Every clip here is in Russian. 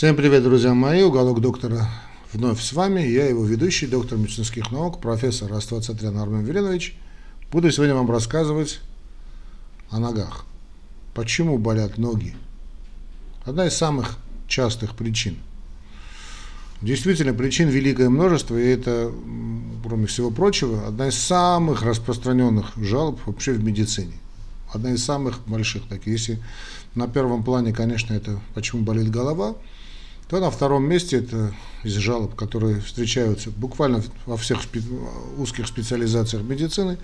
Всем привет, друзья мои. Уголок доктора вновь с вами. Я его ведущий, доктор медицинских наук, профессор Растват Сатрян Армен Веленович. Буду сегодня вам рассказывать о ногах. Почему болят ноги? Одна из самых частых причин. Действительно, причин великое множество, и это, кроме всего прочего, одна из самых распространенных жалоб вообще в медицине. Одна из самых больших. Так, если на первом плане, конечно, это почему болит голова, то на втором месте это из жалоб, которые встречаются буквально во всех спе узких специализациях медицины.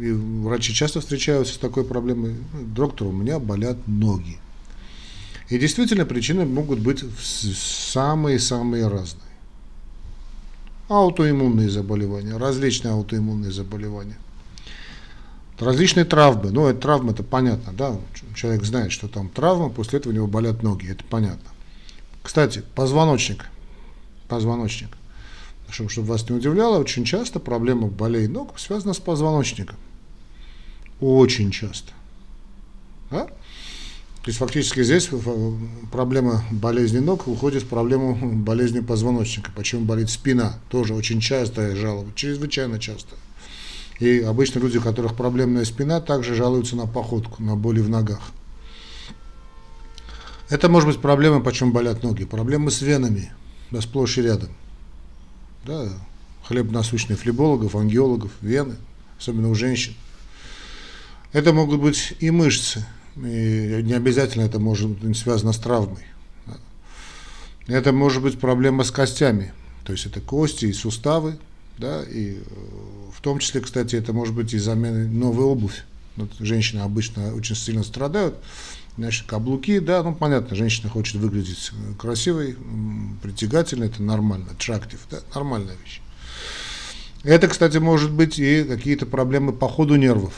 И врачи часто встречаются с такой проблемой. Доктор, у меня болят ноги. И действительно причины могут быть самые-самые разные. Аутоиммунные заболевания, различные аутоиммунные заболевания. Различные травмы. Ну, это травмы, это понятно, да. Человек знает, что там травма, после этого у него болят ноги, это понятно. Кстати, позвоночник. Позвоночник. Чтобы, чтобы вас не удивляло, очень часто проблема болей ног связана с позвоночником. Очень часто. Да? То есть фактически здесь проблема болезни ног уходит в проблему болезни позвоночника. Почему болит спина? Тоже очень частая жалоба, чрезвычайно часто. И обычно люди, у которых проблемная спина, также жалуются на походку, на боли в ногах. Это может быть проблема, почему болят ноги. Проблемы с венами, да, сплошь и рядом. Да, хлеб насущный флебологов, ангиологов, вены, особенно у женщин. Это могут быть и мышцы, и не обязательно это может быть связано с травмой. Это может быть проблема с костями, то есть это кости и суставы, да, и э, в том числе, кстати, это может быть и замена новой обувь. Вот женщины обычно очень сильно страдают Значит, каблуки, да, ну понятно, женщина хочет выглядеть красивой, притягательной, это нормально, attractive, да, нормальная вещь. Это, кстати, может быть и какие-то проблемы по ходу нервов.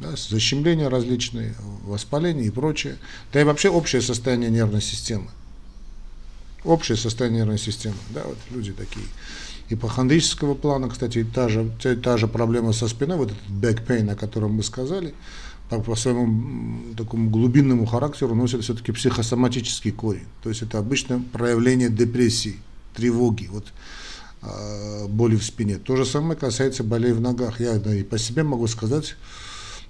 Да, защемления различные, воспаление и прочее. Да и вообще общее состояние нервной системы. Общее состояние нервной системы. Да, вот люди такие ипохондрического плана, кстати, та же, та же проблема со спиной, вот этот back pain, о котором мы сказали, по своему такому глубинному характеру носит все-таки психосоматический корень. То есть это обычно проявление депрессии, тревоги, вот, э, боли в спине. То же самое касается болей в ногах. Я да, и по себе могу сказать,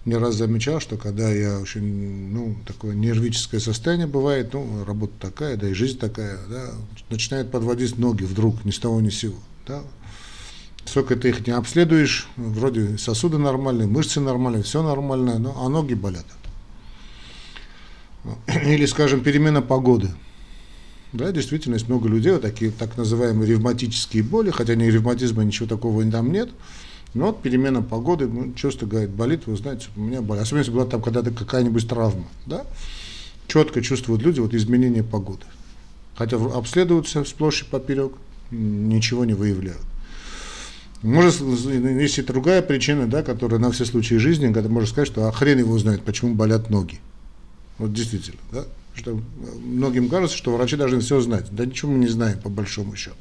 не раз замечал, что когда я очень, ну, такое нервическое состояние бывает, ну, работа такая, да и жизнь такая, да, начинает подводить ноги вдруг, ни с того ни с сего, да, сколько ты их не обследуешь, вроде сосуды нормальные, мышцы нормальные, все нормально, но, а ноги болят. Или, скажем, перемена погоды. Да, действительно, есть много людей, вот такие так называемые ревматические боли, хотя ни ревматизма, ничего такого там нет. Но вот перемена погоды, ну, часто говорит, болит, вы знаете, у меня болит. Особенно, если была там когда-то какая-нибудь травма, да, четко чувствуют люди вот изменение погоды. Хотя обследуются сплошь и поперек, ничего не выявляют. Может, есть и другая причина, да, которая на все случаи жизни, когда можно сказать, что а хрен его знает, почему болят ноги. Вот действительно, да. Что многим кажется, что врачи должны все знать. Да ничего мы не знаем, по большому счету.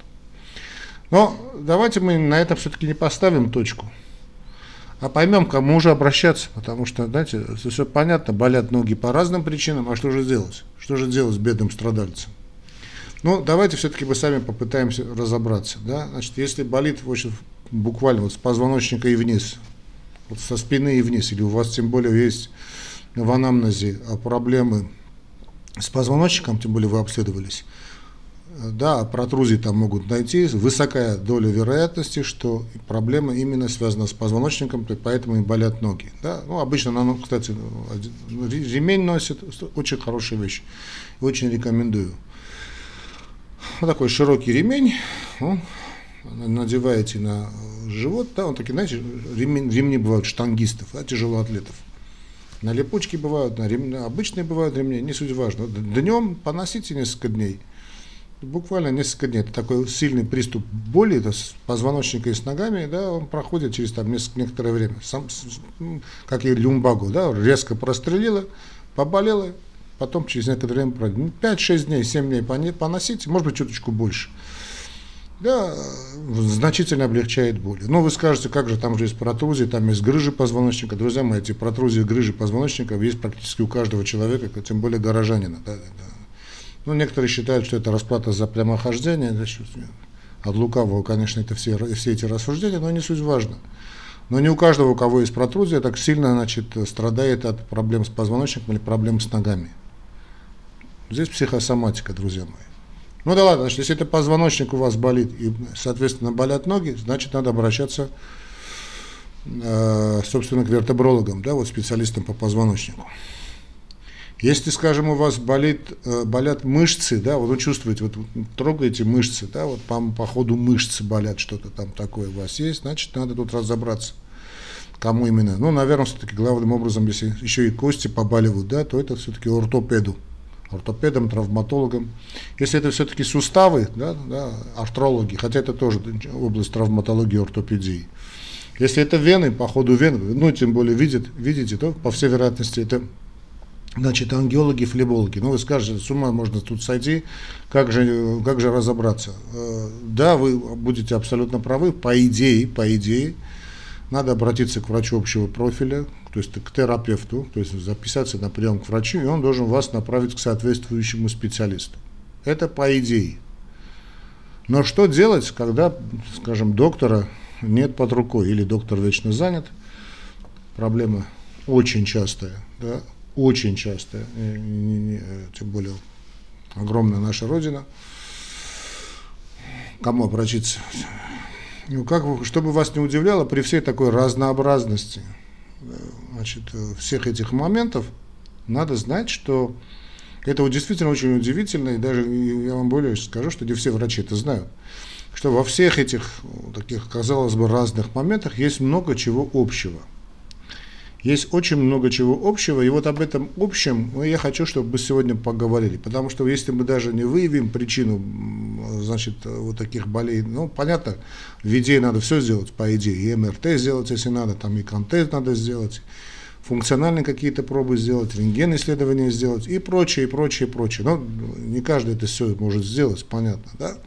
Но давайте мы на этом все-таки не поставим точку, а поймем, кому уже обращаться, потому что, знаете, все понятно, болят ноги по разным причинам, а что же делать? Что же делать с бедным страдальцем? Ну, давайте все-таки мы сами попытаемся разобраться. Да? Значит, если болит очень буквально вот с позвоночника и вниз, вот со спины и вниз, или у вас тем более есть в анамнезе а проблемы с позвоночником, тем более вы обследовались, да, протрузии там могут найти, высокая доля вероятности, что проблема именно связана с позвоночником, поэтому и болят ноги. Да? Ну, обычно, ну, кстати, ремень носит, очень хорошая вещь, очень рекомендую. Вот такой широкий ремень, ну, надеваете на живот, да, он такие, знаете, ремни, ремни бывают штангистов, да, тяжелоатлетов. На липучке бывают, на ремни, обычные бывают ремни, не суть важно. Днем поносите несколько дней, буквально несколько дней. Это такой сильный приступ боли это с позвоночника и с ногами, да, он проходит через там несколько, некоторое время. Сам, как и люмбагу, да, резко прострелило, поболело, потом через некоторое время пройдет. 5-6 дней, 7 дней поносите, может быть, чуточку больше да, значительно облегчает боли. Но вы скажете, как же там же есть протрузии, там есть грыжи позвоночника. Друзья мои, эти протрузии, грыжи позвоночника есть практически у каждого человека, тем более горожанина. Да, да. Ну, некоторые считают, что это расплата за прямохождение. Значит, от лукавого, конечно, это все, все эти рассуждения, но не суть важно. Но не у каждого, у кого есть протрузия, так сильно значит, страдает от проблем с позвоночником или проблем с ногами. Здесь психосоматика, друзья мои. Ну да ладно, значит, если это позвоночник у вас болит и, соответственно, болят ноги, значит, надо обращаться, э, собственно, к вертебрологам, да, вот специалистам по позвоночнику. Если, скажем, у вас болит, э, болят мышцы, да, вот вы чувствуете, вот трогаете мышцы, да, вот по, по ходу мышцы болят, что-то там такое у вас есть, значит, надо тут разобраться, кому именно. Ну, наверное, все-таки главным образом, если еще и кости побаливают, да, то это все-таки ортопеду, ортопедом, травматологом. Если это все-таки суставы, да, да, артрологи, хотя это тоже область травматологии ортопедии. Если это вены, по ходу вен, ну, тем более видит, видите, то, по всей вероятности, это Значит, ангиологи, флебологи. Ну, вы скажете, с ума можно тут сойти, как же, как же разобраться? Э, да, вы будете абсолютно правы, по идее, по идее, надо обратиться к врачу общего профиля, то есть к терапевту, то есть записаться на прием к врачу, и он должен вас направить к соответствующему специалисту. Это по идее. Но что делать, когда, скажем, доктора нет под рукой, или доктор вечно занят, проблема очень частая, да, очень часто, э, тем более огромная наша Родина. Кому обратиться? Ну, как, чтобы вас не удивляло, при всей такой разнообразности э, значит, э, всех этих моментов, надо знать, что это действительно очень удивительно, и даже я вам более скажу, что не все врачи это знают, что во всех этих таких, казалось бы, разных моментах есть много чего общего – есть очень много чего общего, и вот об этом общем ну, я хочу, чтобы мы сегодня поговорили, потому что если мы даже не выявим причину, значит, вот таких болей, ну, понятно, в идее надо все сделать, по идее, и МРТ сделать, если надо, там и КНТ надо сделать, функциональные какие-то пробы сделать, рентген исследования сделать и прочее, и прочее, и прочее. Но не каждый это все может сделать, понятно, да?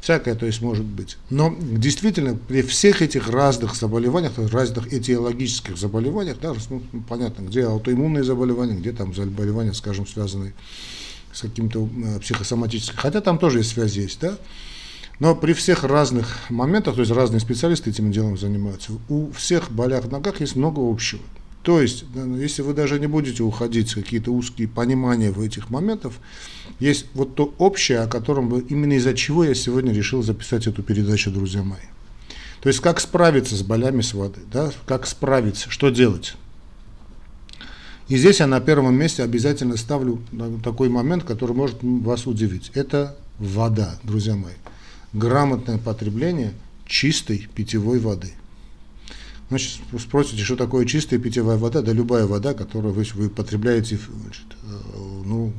Всякое, то есть, может быть. Но действительно, при всех этих разных заболеваниях, разных этиологических заболеваниях, да, ну, понятно, где аутоиммунные заболевания, где там заболевания, скажем, связанные с каким-то э, психосоматическим, хотя там тоже есть связь есть, да, но при всех разных моментах, то есть разные специалисты этим делом занимаются, у всех болях в ногах есть много общего. То есть, если вы даже не будете уходить в какие-то узкие понимания в этих моментах, есть вот то общее, о котором вы, именно из-за чего я сегодня решил записать эту передачу, друзья мои. То есть, как справиться с болями с воды, да? как справиться, что делать. И здесь я на первом месте обязательно ставлю такой момент, который может вас удивить. Это вода, друзья мои. Грамотное потребление чистой питьевой воды – Значит, спросите, что такое чистая питьевая вода? Да любая вода, которую вы, вы потребляете значит, э, ну,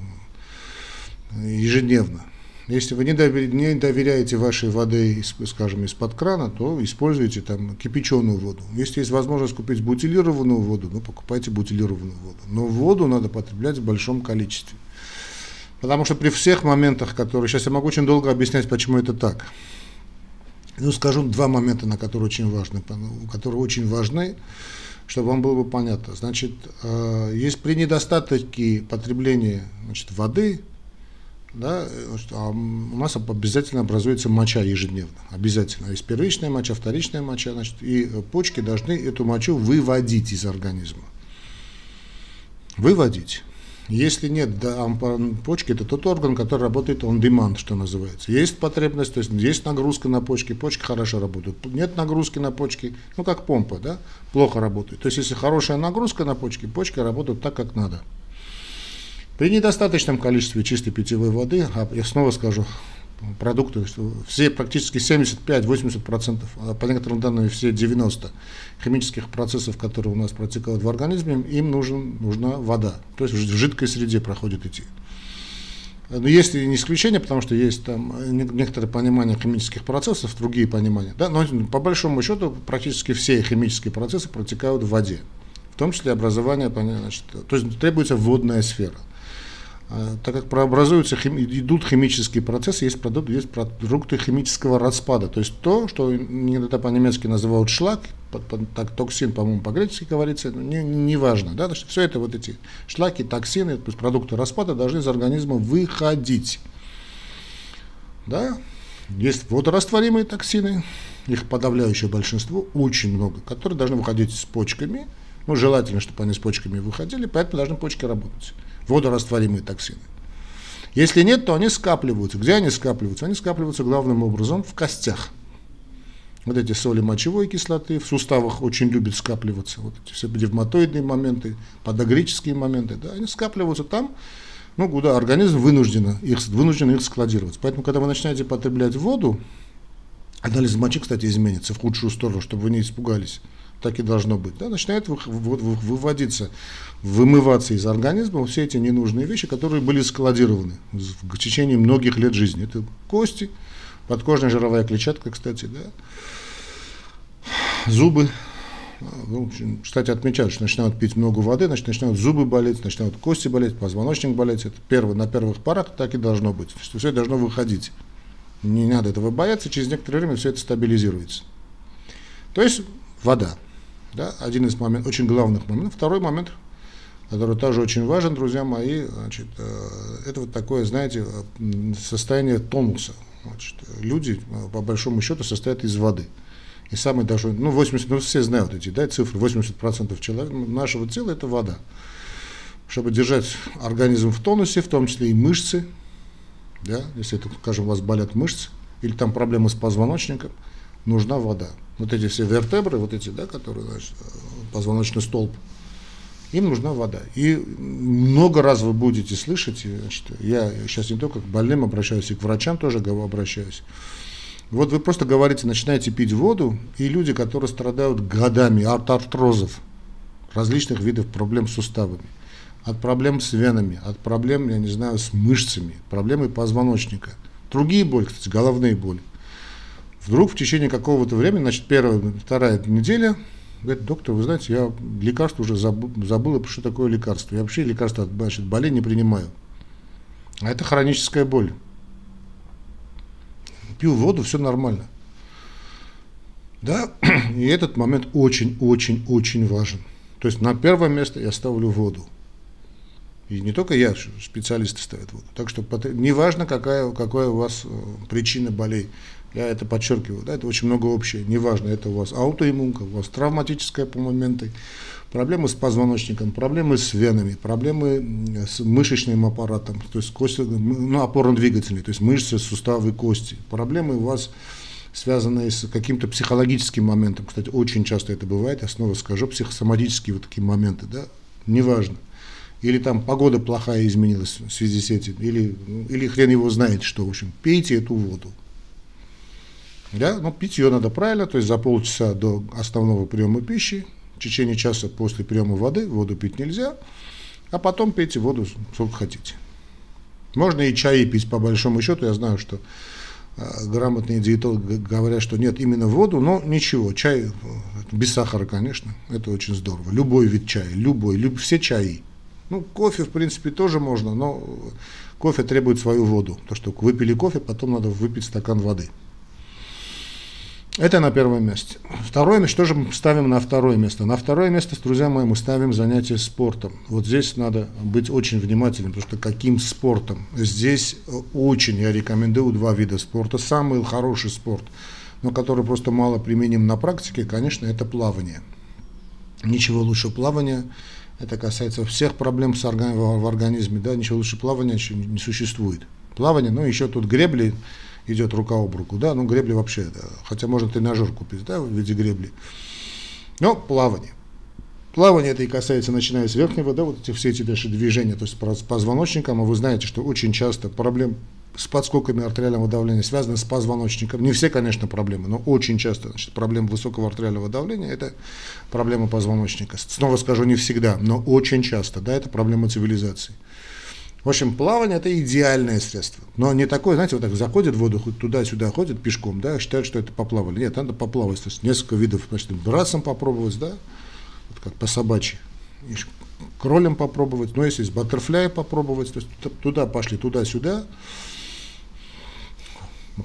ежедневно. Если вы не доверяете вашей воды, скажем, из-под крана, то используйте там кипяченую воду. Если есть возможность купить бутилированную воду, ну покупайте бутилированную воду. Но воду надо потреблять в большом количестве. Потому что при всех моментах, которые... Сейчас я могу очень долго объяснять, почему это так. Ну, скажу два момента, на которые очень важны, которые очень важны, чтобы вам было бы понятно. Значит, э, есть при недостатке потребления значит, воды, да, а у нас обязательно образуется моча ежедневно. Обязательно. Есть первичная моча, вторичная моча, значит, и почки должны эту мочу выводить из организма. Выводить. Если нет почки, это тот орган, который работает on demand, что называется. Есть потребность, то есть есть нагрузка на почки, почки хорошо работают. Нет нагрузки на почки, ну как помпа, да, плохо работает. То есть если хорошая нагрузка на почки, почки работают так, как надо. При недостаточном количестве чистой питьевой воды, а я снова скажу, продукты, все практически 75-80%, а по некоторым данным все 90% химических процессов, которые у нас протекают в организме, им нужен, нужна вода. То есть в жидкой среде проходит идти. Но есть и не исключение, потому что есть там некоторые понимания химических процессов, другие понимания. Да? Но по большому счету практически все химические процессы протекают в воде, в том числе образование, значит, то есть требуется водная сфера. А, так как прообразуются, идут химические процессы, есть продукты, есть продукты химического распада. То есть то, что иногда по-немецки называют шлак, так, токсин, по-моему, по-гречески говорится, не, не важно. Да? Что все это вот эти шлаки, токсины, то есть продукты распада должны из организма выходить. Да? Есть водорастворимые токсины, их подавляющее большинство, очень много, которые должны выходить с почками. Ну, желательно, чтобы они с почками выходили, поэтому должны почки работать водорастворимые токсины. Если нет, то они скапливаются. Где они скапливаются? Они скапливаются главным образом в костях. Вот эти соли мочевой кислоты в суставах очень любят скапливаться. Вот эти все девматоидные моменты, подагрические моменты, да, они скапливаются там, ну, куда организм вынужден их, вынужден их складировать. Поэтому, когда вы начинаете потреблять воду, анализ мочи, кстати, изменится в худшую сторону, чтобы вы не испугались так и должно быть, да, начинает выводиться, вымываться из организма все эти ненужные вещи, которые были складированы в течение многих лет жизни. Это кости, подкожная жировая клетчатка, кстати, да, зубы. Ну, кстати, отмечают, что начинают пить много воды, значит, начинают зубы болеть, начинают кости болеть, позвоночник болеть. Это первый, на первых парах так и должно быть. Что все должно выходить. Не надо этого бояться, через некоторое время все это стабилизируется. То есть вода. Да, один из моментов, очень главных моментов. Второй момент, который тоже очень важен, друзья мои, значит, э, это вот такое, знаете, состояние тонуса. Значит, люди, э, по большому счету, состоят из воды. И самый даже, ну, 80, ну, все знают эти да, цифры, 80% человека, нашего тела – это вода. Чтобы держать организм в тонусе, в том числе и мышцы, да, если, это, скажем, у вас болят мышцы, или там проблемы с позвоночником, нужна вода вот эти все вертебры, вот эти, да, которые, значит, позвоночный столб, им нужна вода. И много раз вы будете слышать, значит, я сейчас не только к больным обращаюсь, и к врачам тоже обращаюсь. Вот вы просто говорите, начинаете пить воду, и люди, которые страдают годами от артрозов, различных видов проблем с суставами, от проблем с венами, от проблем, я не знаю, с мышцами, проблемы позвоночника, другие боли, кстати, головные боли, Вдруг в течение какого-то времени, значит, первая, вторая неделя, говорит, доктор, вы знаете, я лекарство уже забыл, забыл что такое лекарство. Я вообще лекарства от значит, болей не принимаю. А это хроническая боль. Пью воду, все нормально. Да, и этот момент очень-очень-очень важен. То есть на первое место я ставлю воду. И не только я, специалисты ставят воду. Так что неважно, какая, какая у вас э, причина болей. Я это подчеркиваю, да, это очень много общее. Неважно, это у вас аутоиммунка, у вас травматическая по моменты, проблемы с позвоночником, проблемы с венами, проблемы с мышечным аппаратом, то есть кости, ну, опорно-двигательные, то есть мышцы, суставы, кости. Проблемы у вас связанные с каким-то психологическим моментом. Кстати, очень часто это бывает, я снова скажу, психосоматические вот такие моменты, да, неважно. Или там погода плохая изменилась в связи с этим, или, или хрен его знает, что, в общем, пейте эту воду. Да? Но пить ее надо правильно, то есть за полчаса до основного приема пищи, в течение часа после приема воды, воду пить нельзя, а потом пейте воду сколько хотите. Можно и чай пить по большому счету, я знаю, что э, грамотные диетологи говорят, что нет, именно воду, но ничего, чай э, без сахара, конечно, это очень здорово. Любой вид чая, любой, люб, все чаи. Ну, кофе, в принципе, тоже можно, но кофе требует свою воду. То, что выпили кофе, потом надо выпить стакан воды. Это на первом месте. Второе место, что же мы ставим на второе место? На второе место, друзья мои, мы ставим занятия спортом. Вот здесь надо быть очень внимательным, потому что каким спортом? Здесь очень я рекомендую два вида спорта. Самый хороший спорт, но который просто мало применим на практике, конечно, это плавание. Ничего лучше плавания. Это касается всех проблем с орган... в организме. Да? Ничего лучше плавания не существует. Плавание, ну еще тут гребли, идет рука об руку, да, ну гребли вообще, да, хотя можно тренажер купить, да, в виде гребли. Но плавание. Плавание это и касается, начиная с верхнего, да, вот эти все эти даже движения, то есть с позвоночником, а вы знаете, что очень часто проблем с подскоками артериального давления связаны с позвоночником. Не все, конечно, проблемы, но очень часто значит, проблема высокого артериального давления – это проблема позвоночника. Снова скажу, не всегда, но очень часто, да, это проблема цивилизации. В общем, плавание – это идеальное средство. Но не такое, знаете, вот так заходит в воду, туда-сюда ходит пешком, да, считают, что это поплавали. Нет, надо поплавать. То есть несколько видов, значит, брасом попробовать, да, вот как по собачьи. кролем попробовать, но если с баттерфляя попробовать, то есть туда пошли, туда-сюда,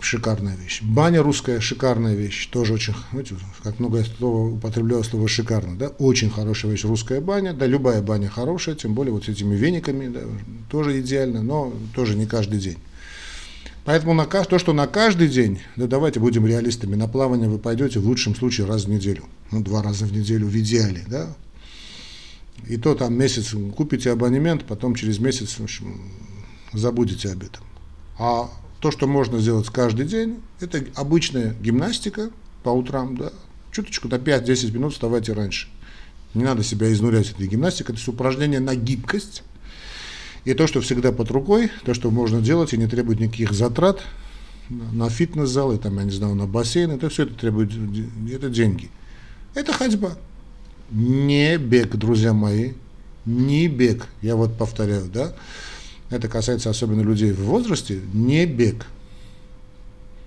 шикарная вещь. Баня русская шикарная вещь, тоже очень, знаете, как много я слово употребляю слово шикарно, да, очень хорошая вещь русская баня, да, любая баня хорошая, тем более вот с этими вениками, да, тоже идеально, но тоже не каждый день. Поэтому на, то, что на каждый день, да давайте будем реалистами, на плавание вы пойдете в лучшем случае раз в неделю, ну, два раза в неделю в идеале, да, и то там месяц купите абонемент, потом через месяц, в общем, забудете об этом. А то, что можно сделать каждый день, это обычная гимнастика по утрам, да, чуточку на 5-10 минут вставайте раньше. Не надо себя изнурять этой гимнастикой, это упражнение на гибкость. И то, что всегда под рукой, то, что можно делать и не требует никаких затрат на фитнес-залы, там, я не знаю, на бассейн, это все это требует, это деньги. Это ходьба. Не бег, друзья мои, не бег, я вот повторяю, да это касается особенно людей в возрасте, не бег.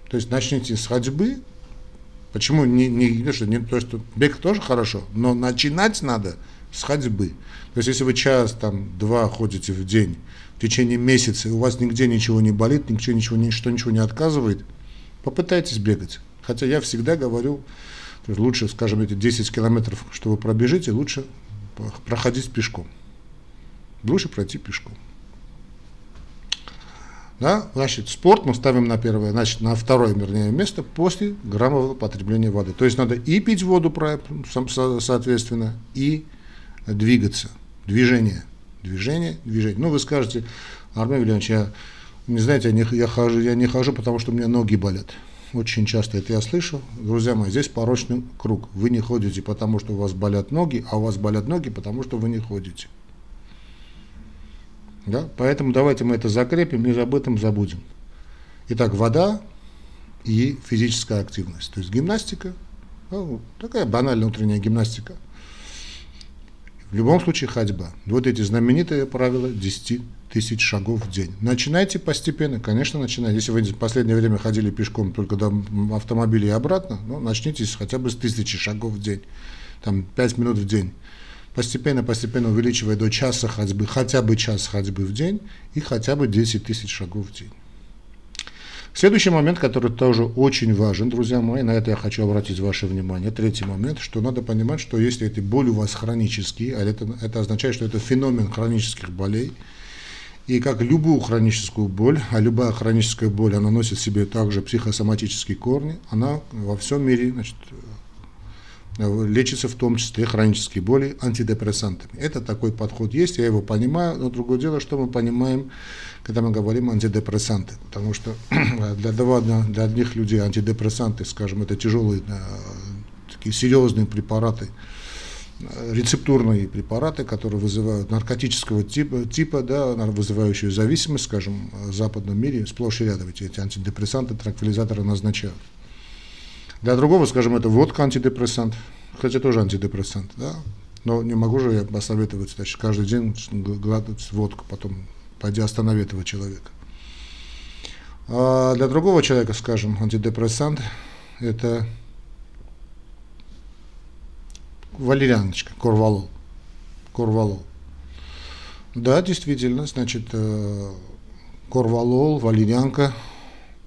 То есть начните с ходьбы. Почему не, не, что, не то, что бег тоже хорошо, но начинать надо с ходьбы. То есть если вы час, там, два ходите в день, в течение месяца, и у вас нигде ничего не болит, ничего, ничего, ничто ничего не отказывает, попытайтесь бегать. Хотя я всегда говорю, лучше, скажем, эти 10 километров, что вы пробежите, лучше проходить пешком. Лучше пройти пешком. Да? Значит, спорт мы ставим на первое, значит, на второе, вернее, место после граммового потребления воды. То есть надо и пить воду, соответственно, и двигаться. Движение. Движение, движение. Ну, вы скажете, Армен Вильянович, я, не знаете, я не, я, хожу, я не хожу, потому что у меня ноги болят. Очень часто это я слышу. Друзья мои, здесь порочный круг. Вы не ходите, потому что у вас болят ноги, а у вас болят ноги, потому что вы не ходите. Да? Поэтому давайте мы это закрепим и об этом забудем. Итак, вода и физическая активность. То есть гимнастика, ну, такая банальная утренняя гимнастика. В любом случае ходьба. Вот эти знаменитые правила 10 тысяч шагов в день. Начинайте постепенно, конечно, начинайте. Если вы в последнее время ходили пешком только до автомобиля и обратно, ну, начните хотя бы с тысячи шагов в день. Там 5 минут в день постепенно-постепенно увеличивая до часа ходьбы, хотя бы час ходьбы в день и хотя бы 10 тысяч шагов в день. Следующий момент, который тоже очень важен, друзья мои, на это я хочу обратить ваше внимание. Третий момент, что надо понимать, что если эти боли у вас хронические, а это, это означает, что это феномен хронических болей, и как любую хроническую боль, а любая хроническая боль, она носит в себе также психосоматические корни, она во всем мире значит, лечится в том числе хронические боли антидепрессантами. Это такой подход есть, я его понимаю, но другое дело, что мы понимаем, когда мы говорим антидепрессанты, потому что для, для одних людей антидепрессанты, скажем, это тяжелые, такие серьезные препараты, рецептурные препараты, которые вызывают наркотического типа, типа да, вызывающие зависимость, скажем, в западном мире, сплошь и рядом эти антидепрессанты, транквилизаторы назначают. Для другого, скажем, это водка антидепрессант, хотя тоже антидепрессант, да, но не могу же я посоветовать, значит, каждый день глотать водку, потом пойди останови этого человека. А для другого человека, скажем, антидепрессант – это валерьяночка, корвалол. Корвалол. Да, действительно, значит, э, корвалол, валерьянка –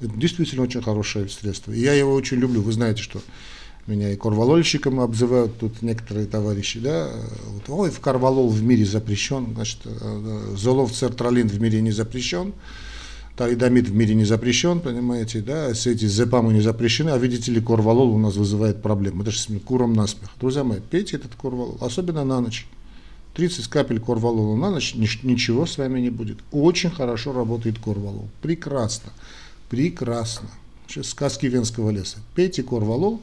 это действительно очень хорошее средство. И я его очень люблю. Вы знаете, что меня и корвалольщиком обзывают тут некоторые товарищи, да, вот, ой, в корвалол в мире запрещен, значит, э, золов цертралин в мире не запрещен, талидомид в мире не запрещен, понимаете, да, все эти зепамы не запрещены, а видите ли, корвалол у нас вызывает проблемы, это же куром насмех. Друзья мои, пейте этот корвалол, особенно на ночь. 30 капель корвалола на ночь, ничего с вами не будет. Очень хорошо работает корвалол, прекрасно. Прекрасно. Сказки Венского леса. Пейте корвалол.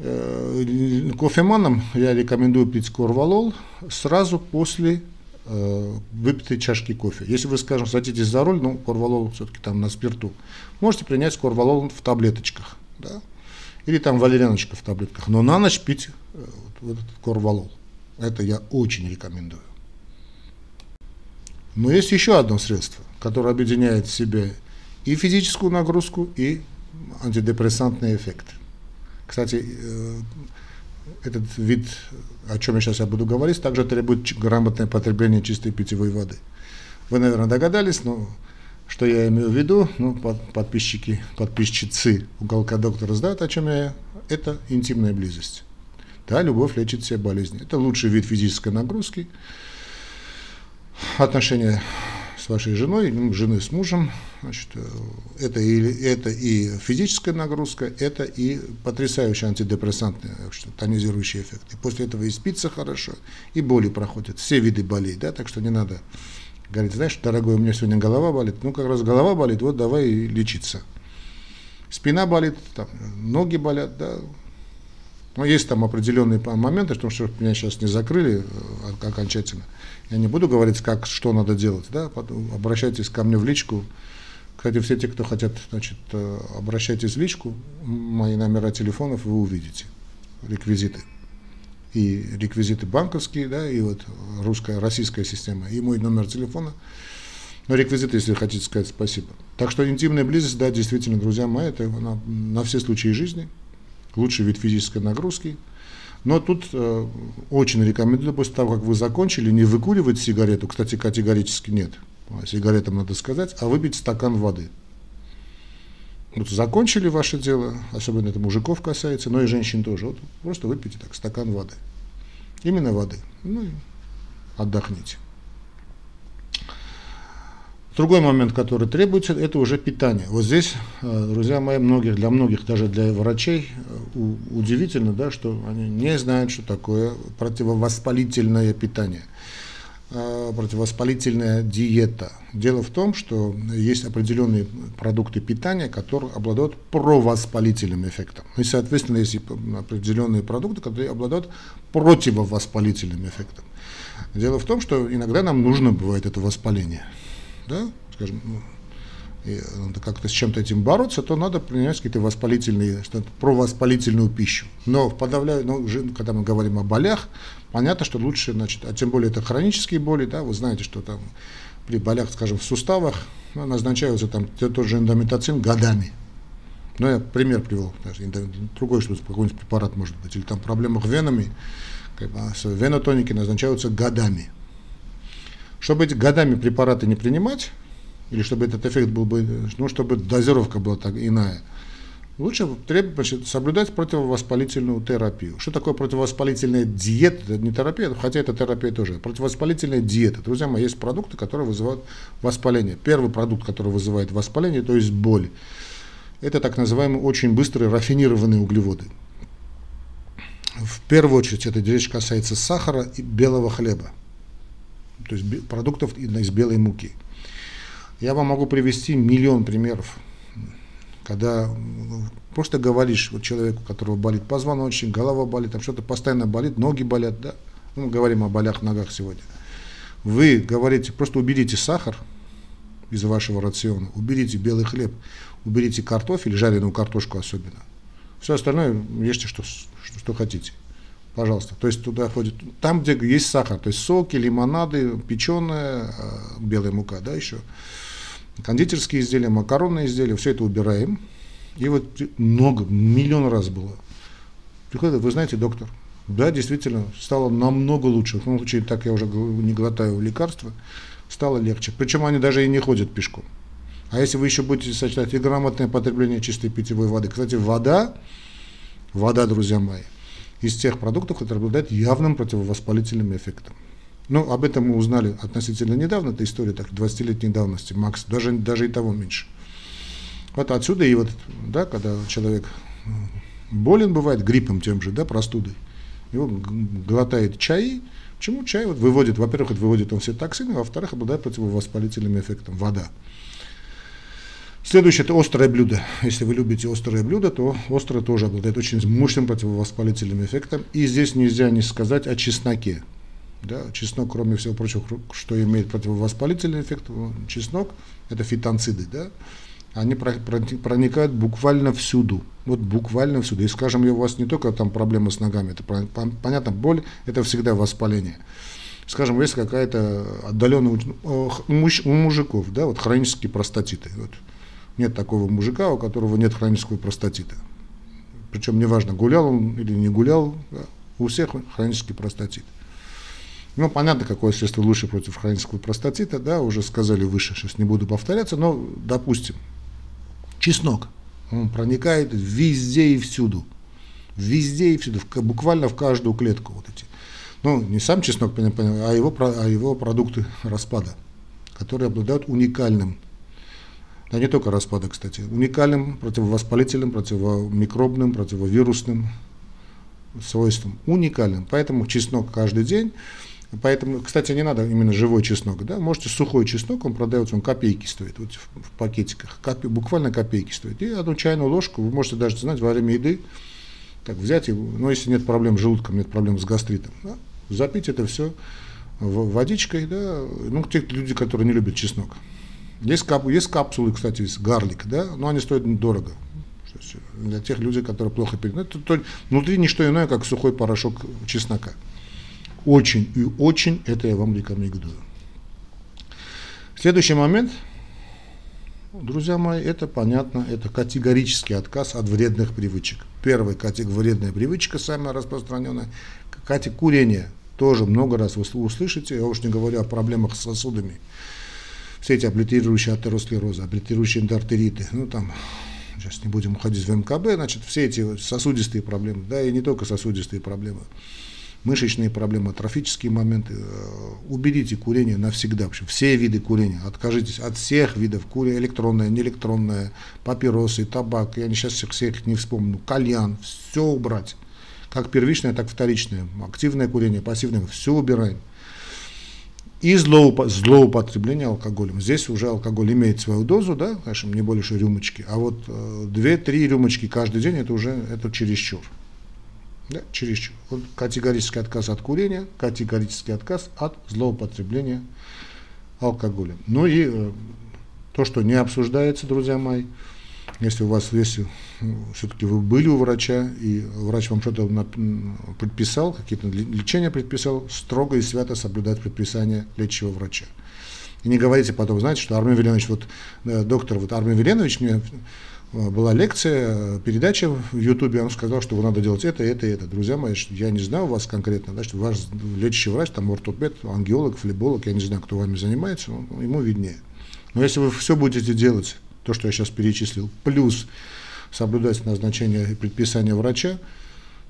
Э, кофеманам я рекомендую пить корвалол сразу после э, выпитой чашки кофе. Если вы, скажем, садитесь за руль, ну, корвалол все-таки там на спирту, можете принять корвалол в таблеточках, да, или там валерьяночка в таблетках, но на ночь пить э, вот этот корвалол. Это я очень рекомендую. Но есть еще одно средство, которое объединяет в себе и физическую нагрузку, и антидепрессантный эффект. Кстати, э, этот вид, о чем я сейчас я буду говорить, также требует грамотное потребление чистой питьевой воды. Вы, наверное, догадались, но что я имею в виду, ну, подписчики, подписчицы уголка доктора знают, о чем я. Это интимная близость. Да, любовь лечит все болезни. Это лучший вид физической нагрузки. Отношения с вашей женой, ну, жены с мужем, значит, э, это, и, это и физическая нагрузка, это и потрясающий антидепрессантный, тонизирующий эффект. И после этого и спится хорошо, и боли проходят, все виды болей, да, так что не надо говорить, знаешь, дорогой, у меня сегодня голова болит, ну как раз голова болит, вот давай лечиться. Спина болит, там, ноги болят, да, но есть там определенные моменты, потому что меня сейчас не закрыли э, окончательно. Я не буду говорить, как, что надо делать. Да? Обращайтесь ко мне в личку. Кстати, все те, кто хотят, значит, э, обращайтесь в личку. Мои номера телефонов вы увидите. Реквизиты. И реквизиты банковские, да, и вот русская, российская система, и мой номер телефона. Но реквизиты, если хотите сказать спасибо. Так что интимная близость, да, действительно, друзья мои, это на, на все случаи жизни. Лучший вид физической нагрузки – но тут э, очень рекомендую, после того, как вы закончили, не выкуривать сигарету, кстати, категорически нет, сигаретам надо сказать, а выпить стакан воды. Вот закончили ваше дело, особенно это мужиков касается, но и женщин тоже. Вот просто выпейте так стакан воды. Именно воды. Ну и отдохните. Другой момент, который требуется, это уже питание. Вот здесь, э, друзья мои, многих, для многих, даже для врачей, э, удивительно, да, что они не знают, что такое противовоспалительное питание, э, противовоспалительная диета. Дело в том, что есть определенные продукты питания, которые обладают провоспалительным эффектом. И, соответственно, есть определенные продукты, которые обладают противовоспалительным эффектом. Дело в том, что иногда нам нужно бывает это воспаление – да, скажем, ну, и надо как-то с чем-то этим бороться, то надо принимать какие-то воспалительные, что-то провоспалительную пищу. Но в подавляю, ну, когда мы говорим о болях, понятно, что лучше, значит, а тем более это хронические боли, да, вы знаете, что там при болях, скажем, в суставах ну, назначаются там тот же эндометацин годами. Ну, я пример привел, даже другой что какой-нибудь препарат может быть, или там проблемах венами, как бы, венотоники назначаются годами. Чтобы эти годами препараты не принимать, или чтобы этот эффект был бы, ну, чтобы дозировка была так иная, лучше требовать, соблюдать противовоспалительную терапию. Что такое противовоспалительная диета? Это не терапия, хотя это терапия тоже. Противовоспалительная диета. Друзья мои, есть продукты, которые вызывают воспаление. Первый продукт, который вызывает воспаление, то есть боль. Это так называемые очень быстрые рафинированные углеводы. В первую очередь это речь касается сахара и белого хлеба то есть продуктов из белой муки. Я вам могу привести миллион примеров, когда просто говоришь вот человеку, у которого болит позвоночник, голова болит, там что-то постоянно болит, ноги болят, да, ну, мы говорим о болях ногах сегодня. Вы говорите, просто уберите сахар из вашего рациона, уберите белый хлеб, уберите картофель, жареную картошку особенно. Все остальное ешьте, что, что, что хотите пожалуйста. То есть туда входит, там, где есть сахар, то есть соки, лимонады, печеная, э, белая мука, да, еще, кондитерские изделия, макаронные изделия, все это убираем. И вот много, миллион раз было. Приходит, вы знаете, доктор, да, действительно, стало намного лучше. В том случае, так я уже не глотаю лекарства, стало легче. Причем они даже и не ходят пешком. А если вы еще будете сочетать и грамотное потребление чистой питьевой воды. Кстати, вода, вода, друзья мои, из тех продуктов, которые обладают явным противовоспалительным эффектом. Ну, об этом мы узнали относительно недавно, это история так, 20-летней давности, макс, даже, даже и того меньше. Вот отсюда и вот, да, когда человек болен бывает гриппом тем же, да, простудой, его глотает чай, почему чай вот выводит, во-первых, выводит он все токсины, во-вторых, обладает противовоспалительным эффектом, вода. Следующее – это острое блюдо. Если вы любите острое блюдо, то острое тоже обладает очень мощным противовоспалительным эффектом. И здесь нельзя не сказать о чесноке. Да, чеснок, кроме всего прочего, что имеет противовоспалительный эффект, чеснок – это фитонциды, да, они проникают буквально всюду. Вот буквально всюду. И скажем, у вас не только там проблемы с ногами, это понятно, боль – это всегда воспаление. Скажем, есть какая-то отдаленная у мужиков, да, вот хронические простатиты. Вот нет такого мужика, у которого нет хронического простатита. причем неважно, гулял он или не гулял, у всех хронический простатит. Ну, понятно, какое средство лучше против хронического простатита, да, уже сказали выше, сейчас не буду повторяться, но, допустим, чеснок, он проникает везде и всюду, везде и всюду, буквально в каждую клетку вот эти. Ну, не сам чеснок, а его, а его продукты распада, которые обладают уникальным да не только распада, кстати, уникальным противовоспалительным, противомикробным, противовирусным свойством, уникальным. Поэтому чеснок каждый день. Поэтому, кстати, не надо именно живой чеснок, да, можете сухой чеснок, он продается, он копейки стоит, вот в, в пакетиках, копе, буквально копейки стоит. И одну чайную ложку, вы можете даже, знать, во время еды, так взять, и, ну, если нет проблем с желудком, нет проблем с гастритом, да, запить это все водичкой, да, ну, те люди, которые не любят чеснок. Есть, кап, есть капсулы, кстати, есть гарлик, да, но они стоят дорого. Для тех людей, которые плохо переносят. Ну, внутри не что иное, как сухой порошок чеснока. Очень и очень это я вам рекомендую. Следующий момент, друзья мои, это понятно, это категорический отказ от вредных привычек. Первая вредная привычка, самая распространенная, категория курения. Тоже много раз вы услышите, я уж не говорю о проблемах с сосудами все эти облитирующие атеросклерозы, облитирующие эндоартериты, ну там, сейчас не будем уходить в МКБ, значит, все эти сосудистые проблемы, да, и не только сосудистые проблемы, мышечные проблемы, трофические моменты, э, уберите курение навсегда, вообще, все виды курения, откажитесь от всех видов курения, электронное, неэлектронное, папиросы, табак, я сейчас всех, всех не вспомню, кальян, все убрать, как первичное, так вторичное, активное курение, пассивное, все убираем и злоупотребление алкоголем. Здесь уже алкоголь имеет свою дозу, да, конечно, не больше рюмочки, а вот э, две-три рюмочки каждый день это уже это чересчур. Да, чересчур. Вот категорический отказ от курения, категорический отказ от злоупотребления алкоголем. Ну и э, то, что не обсуждается, друзья мои, если у вас, если все-таки вы были у врача, и врач вам что-то предписал, какие-то лечения предписал, строго и свято соблюдать предписание лечащего врача. И не говорите потом, знаете, что Армен Веленович, вот э, доктор вот Армен Веленович, мне э, была лекция, передача в Ютубе, он сказал, что вы надо делать это, это это. Друзья мои, я не знаю вас конкретно, что ваш лечащий врач, там ортопед, ангиолог, флеболог, я не знаю, кто вами занимается, ему виднее. Но если вы все будете делать то, что я сейчас перечислил, плюс соблюдать назначение и предписание врача,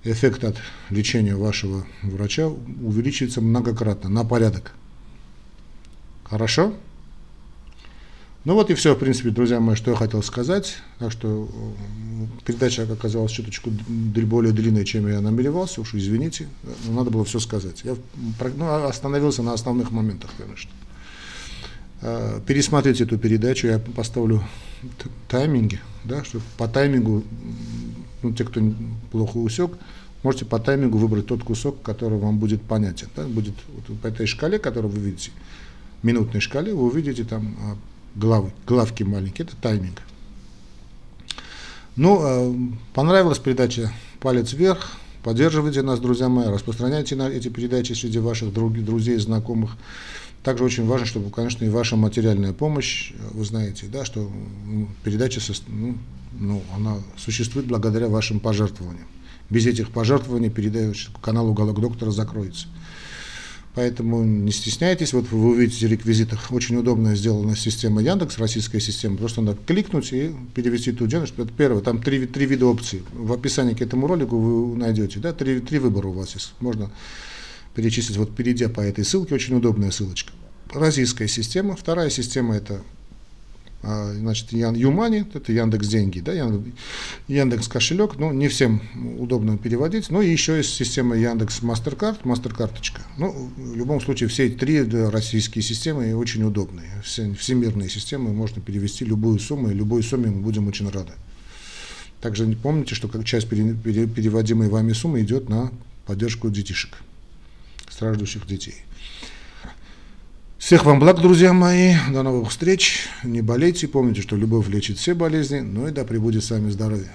эффект от лечения вашего врача увеличится многократно, на порядок. Хорошо? Ну вот и все, в принципе, друзья мои, что я хотел сказать. Так что э, передача оказалась чуточку более длинной, чем я намеревался, уж извините, но надо было все сказать. Я ну, остановился на основных моментах, конечно. Э, пересмотреть эту передачу, я поставлю тайминги, да, что по таймингу, ну, те, кто плохо усек, можете по таймингу выбрать тот кусок, который вам будет понятен. Да, будет вот по этой шкале, которую вы видите, минутной шкале, вы увидите там а, главы, главки маленькие, это тайминг. Ну, э, понравилась передача «Палец вверх», поддерживайте нас, друзья мои, распространяйте эти передачи среди ваших друзей, знакомых. Также очень важно, чтобы, конечно, и ваша материальная помощь, вы знаете, да, что передача ну, ну, она существует благодаря вашим пожертвованиям. Без этих пожертвований передача канал «Уголок доктора» закроется. Поэтому не стесняйтесь, вот вы увидите в реквизитах, очень удобная сделана система Яндекс, российская система, просто надо кликнуть и перевести ту денежку. Это первое, там три, три вида опций. В описании к этому ролику вы найдете, да, три, три выбора у вас есть. Можно перечислить, вот перейдя по этой ссылке, очень удобная ссылочка. Российская система, вторая система это а, значит, Юмани, это Яндекс деньги, да, Яндекс кошелек, ну, не всем удобно переводить, но еще есть система Яндекс Мастеркард, Мастеркарточка. Ну, в любом случае, все три российские системы очень удобные, все, всемирные системы, можно перевести любую сумму, и любой сумме мы будем очень рады. Также помните, что как часть переводимой вами суммы идет на поддержку детишек страждущих детей. Всех вам благ, друзья мои. До новых встреч. Не болейте. Помните, что любовь лечит все болезни. Ну и да пребудет с вами здоровье.